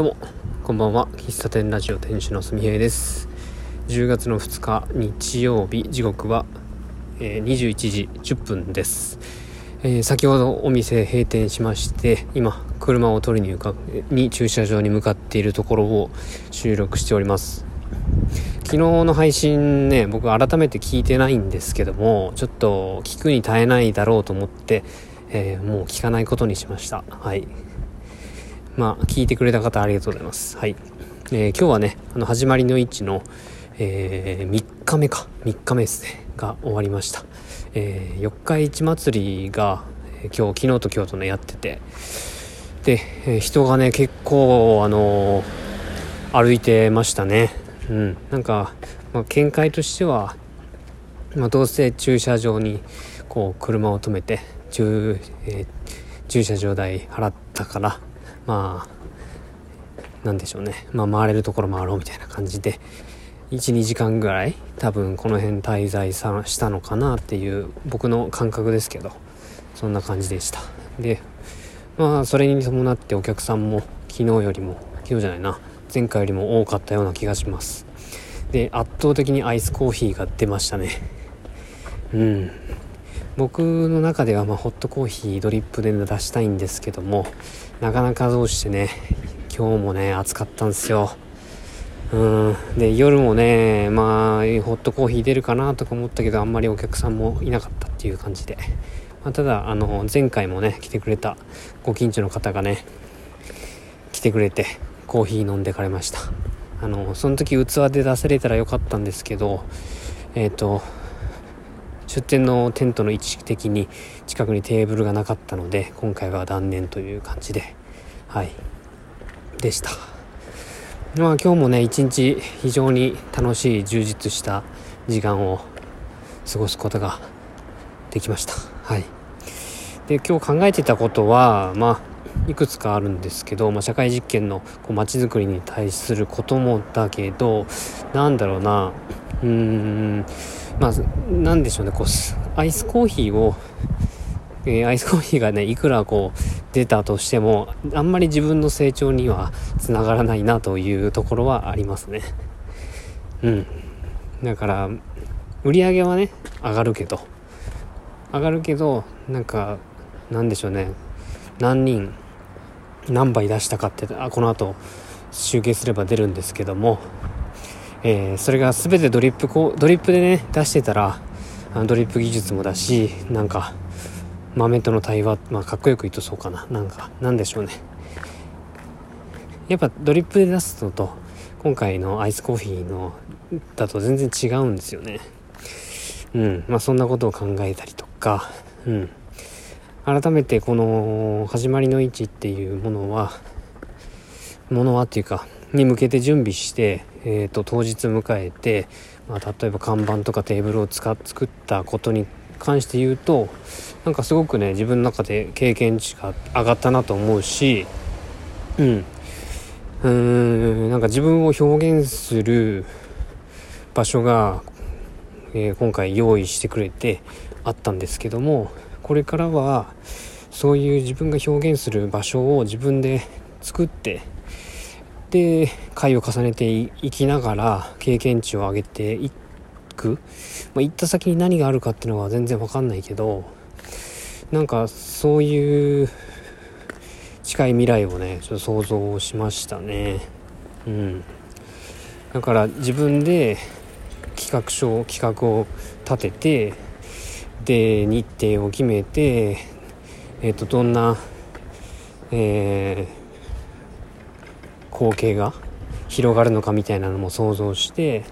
どうもこんばんは。喫茶店ラジオ店主のすみへいです。10月の2日日曜日時刻は、えー、21時10分です、えー、先ほどお店閉店しまして今車を取りにかに駐車場に向かっているところを収録しております。昨日の配信ね僕改めて聞いてないんですけどもちょっと聞くに耐えないだろうと思って、えー、もう聞かないことにしました。はい。まあ、聞いてくれた方ありがとうございます。はい。えー、今日はね、あの、始まりの位置の、えー、3日目か、3日目ですね、が終わりました。えー、四日市祭りが、え、今日、昨日と今日とね、やってて、で、えー、人がね、結構、あの歩いてましたね。うん。なんか、まあ、見解としては、まあ、どうせ駐車場に、こう、車を止めて、駐、え駐車場代払ったから、まあなんでしょうね。まあ回れるところ回ろうみたいな感じで12時間ぐらい多分この辺滞在さしたのかなっていう僕の感覚ですけどそんな感じでした。でまあそれに伴ってお客さんも昨日よりも昨日じゃないな前回よりも多かったような気がします。で圧倒的にアイスコーヒーが出ましたね。うん。僕の中ではまあホットコーヒードリップで出したいんですけどもなかなかどうしてね今日もね暑かったんですよ。うん。で夜もねまあホットコーヒー出るかなとか思ったけどあんまりお客さんもいなかったっていう感じで、まあ、ただあの前回もね来てくれたご近所の方がね来てくれてコーヒー飲んでかれました。あのその時器で出されたらよかったんですけどえっ、ー、と出店のテントの位置的に近くにテーブルがなかったので今回は断念という感じではい。でした。まあ今日もね一日非常に楽しい充実した時間を過ごすことができました。はい。で今日考えてたことはまあいくつかあるんですけど、まあ、社会実験のこう街づくりに対することもだけどなんだろうな。うーん。まあ、なんでしょうね、こう、アイスコーヒーを、えー、アイスコーヒーがね、いくらこう、出たとしても、あんまり自分の成長にはつながらないなというところはありますね。うん。だから、売り上げはね、上がるけど、上がるけど、なんか、なんでしょうね、何人、何杯出したかって、あ、この後、集計すれば出るんですけども、えー、それが全てドリップこドリップでね出してたらドリップ技術もだしなんか豆との対話まあかっこよく言うとそうかな。なんかなんでしょうね。やっぱドリップで出すのと今回のアイスコーヒーのだと全然違うんですよね。うん。まあそんなことを考えたりとか。うん。改めてこの始まりの位置っていうものはものはっていうかに向けて準備して、えーと、当日迎えて、まあ、例えば看板とかテーブルを使っ作ったことに関して言うとなんかすごくね自分の中で経験値が上がったなと思うしうん。うーんなんか自分を表現する場所が、えー、今回用意してくれてあったんですけどもこれからはそういう自分が表現する場所を自分で作ってで回を重ねていきながら経験値を上げていく、まあ、行った先に何があるかっていうのは全然わかんないけどなんかそういう近い未来をねちょっと想像しましたね。うん。だから自分で企画書企画を立ててで日程を決めてえっ、ー、とどんなえー光景が広がるのかみたいなのも想像して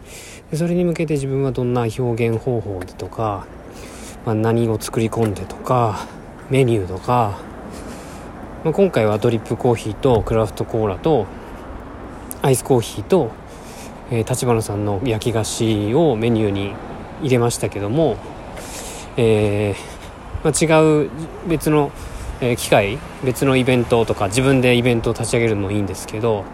でそれに向けて自分はどんな表現方法でとか、まあ、何を作り込んでとかメニューとか、まあ、今回はドリップコーヒーとクラフトコーラとアイスコーヒーと立花、えー、さんの焼き菓子をメニューに入れましたけども、えーまあ、違う別のえ、機会別のイベントとか自分でイベントを立ち上げるのもいいんですけど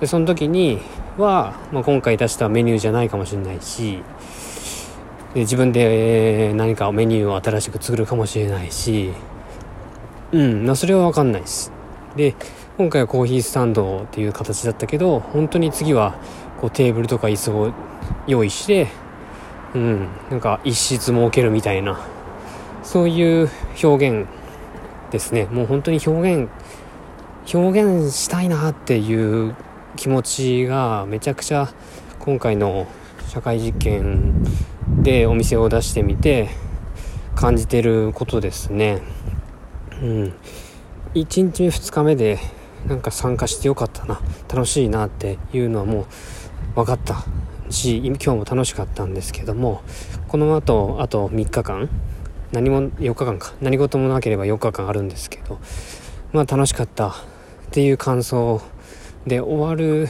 でその時には、まあ、今回出したメニューじゃないかもしれないしで自分で何かメニューを新しく作るかもしれないしうん、まあ、それは分かんないです。で今回はコーヒースタンドっていう形だったけど本当に次はこうテーブルとか椅子を用意してうんなんか一室設けるみたいなそういう表現ですね。もう本当に表現表現したいなっていう気持ちがめちゃくちゃ今回の社会実験でお店を出してみて感じてることですね。うん。1日目2日目でなんか参加してよかったな。楽しいなっていうのはもう分かったし今日も楽しかったんですけどもこの後あと3日間何も4日間か。何事もなければ4日間あるんですけどまあ楽しかったっていう感想で終わる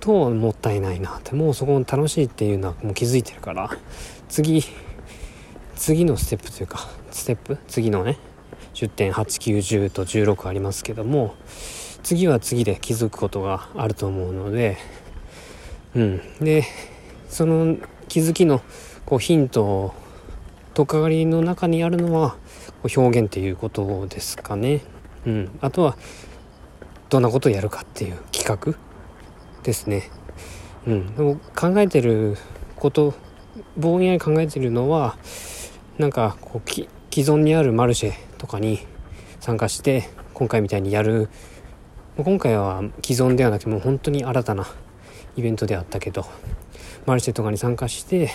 ともったいないなって。もうそこも楽しいっていうのはもう気づいてるから。次次のステップというかステップ？次のね10.890と16ありますけども次は次で気づくことがあると思うのでうん。でその気づきのこうヒントをとっかかりの中にあるのは表現っていうことですかね。うん、あとはどんなことをやるかっていう企画ですね。うん、でも考えてることぼんやり考えてるのはなんかこう既存にあるマルシェとかに参加して今回みたいにやる今回は既存ではなくてもう本当に新たなイベントであったけどマルシェとかに参加して、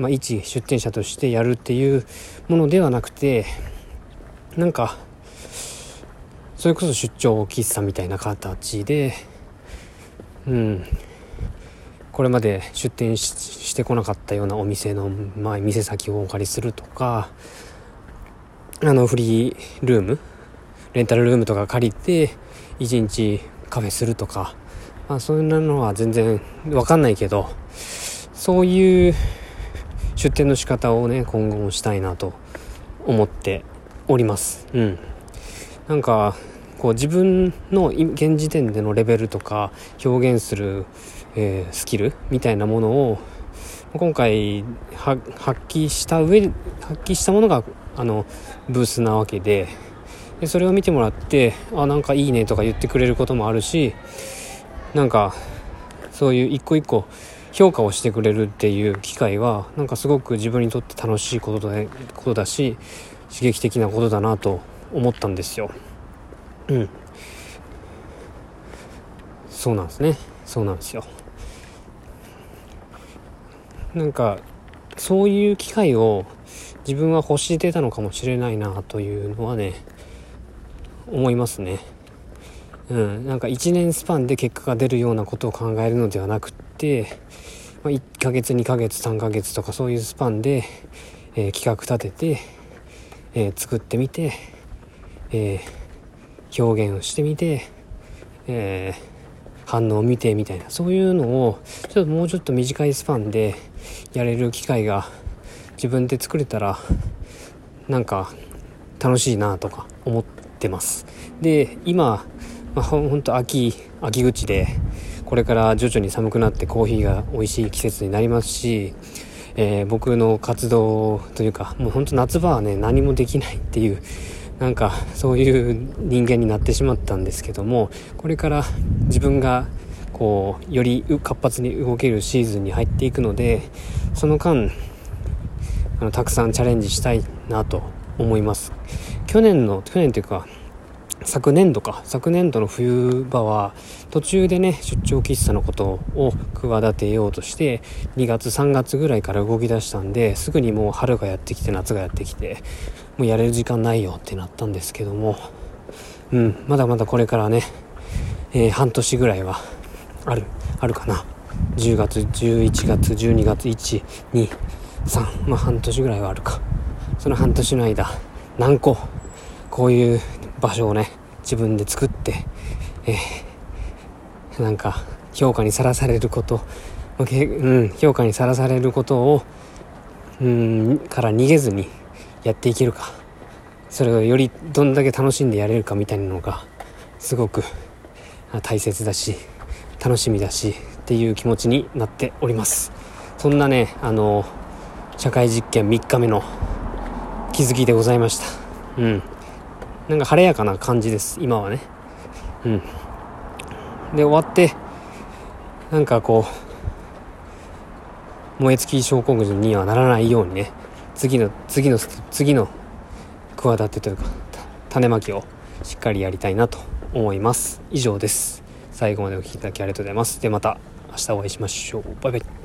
まあ、一出店者としてやるっていうものではなくてなんかそれこそ出張喫茶みたいな形でうん。これまで出店してこなかったようなお店の、まあ、店先をお借りするとかあのフリールームレンタルルームとか借りて一日カフェするとか、まあ、そういうのは全然わかんないけどそういう出店の仕方をね今後もしたいなと思っております。うん。なんかこう自分の現時点でのレベルとか表現する、えー、スキルみたいなものを今回発揮した上発揮したものがあのブースなわけででそれを見てもらってあなんかいいねとか言ってくれることもあるしなんかそういう一個一個評価をしてくれるっていう機会はなんかすごく自分にとって楽しいことだことだし刺激的なことだなと思ったんですよ。うんそうなんですねそうなんですよ。なんかそういう機会を自分は欲してたのかもしれないなというのはね思いますね。うん、なんか1年スパンで結果が出るようなことを考えるのではなくって、ま、1ヶ月2ヶ月3ヶ月とかそういうスパンで、え、企画立てて、え、作ってみて、え、表現をしてみて、え反応を見てみたいな。そういうのをちょっともうちょっと短いスパンでやれる機会が自分で作れたらなんか楽しいなとか思ってます。で今、まあ、ほんと秋秋口でこれから徐々に寒くなってコーヒーが美味しい季節になりますし、えー、僕の活動というかもうほんと夏場はね何もできないっていうなんかそういう人間になってしまったんですけどもこれから自分がこうより活発に動けるシーズンに入っていくのでその間あのたくさんチャレンジしたいなと思います。去年の去年というか昨年度か。昨年度の冬場は途中でね出張喫茶のことを企てようとして2月3月ぐらいから動き出したんですぐにもう春がやってきて夏がやってきてもうやれる時間ないよってなったんですけどもうんまだまだこれからね、えー、半年ぐらいはあるあるかな。10月11月12月123まあ半年ぐらいはあるか。その半年の間何個こういう場所をね自分で作ってえー、なんか評価にさらされること、うん、評価にさらされることをうんから逃げずにやっていけるか。それをよりどんだけ楽しんでやれるかみたいなのがすごく大切だし楽しみだしっていう気持ちになっております。そんなねあの社会実験3日目の気づきでございました。うん。なんか晴れやかな感じです今はね。うん。で終わってなんかこう燃え尽き症候群にはならないようにね次の次の次の企てというか種まきをしっかりやりたいなと思います。以上です。最後までお聴きいただきありがとうございます。でまた明日お会いしましょう。バイバイ。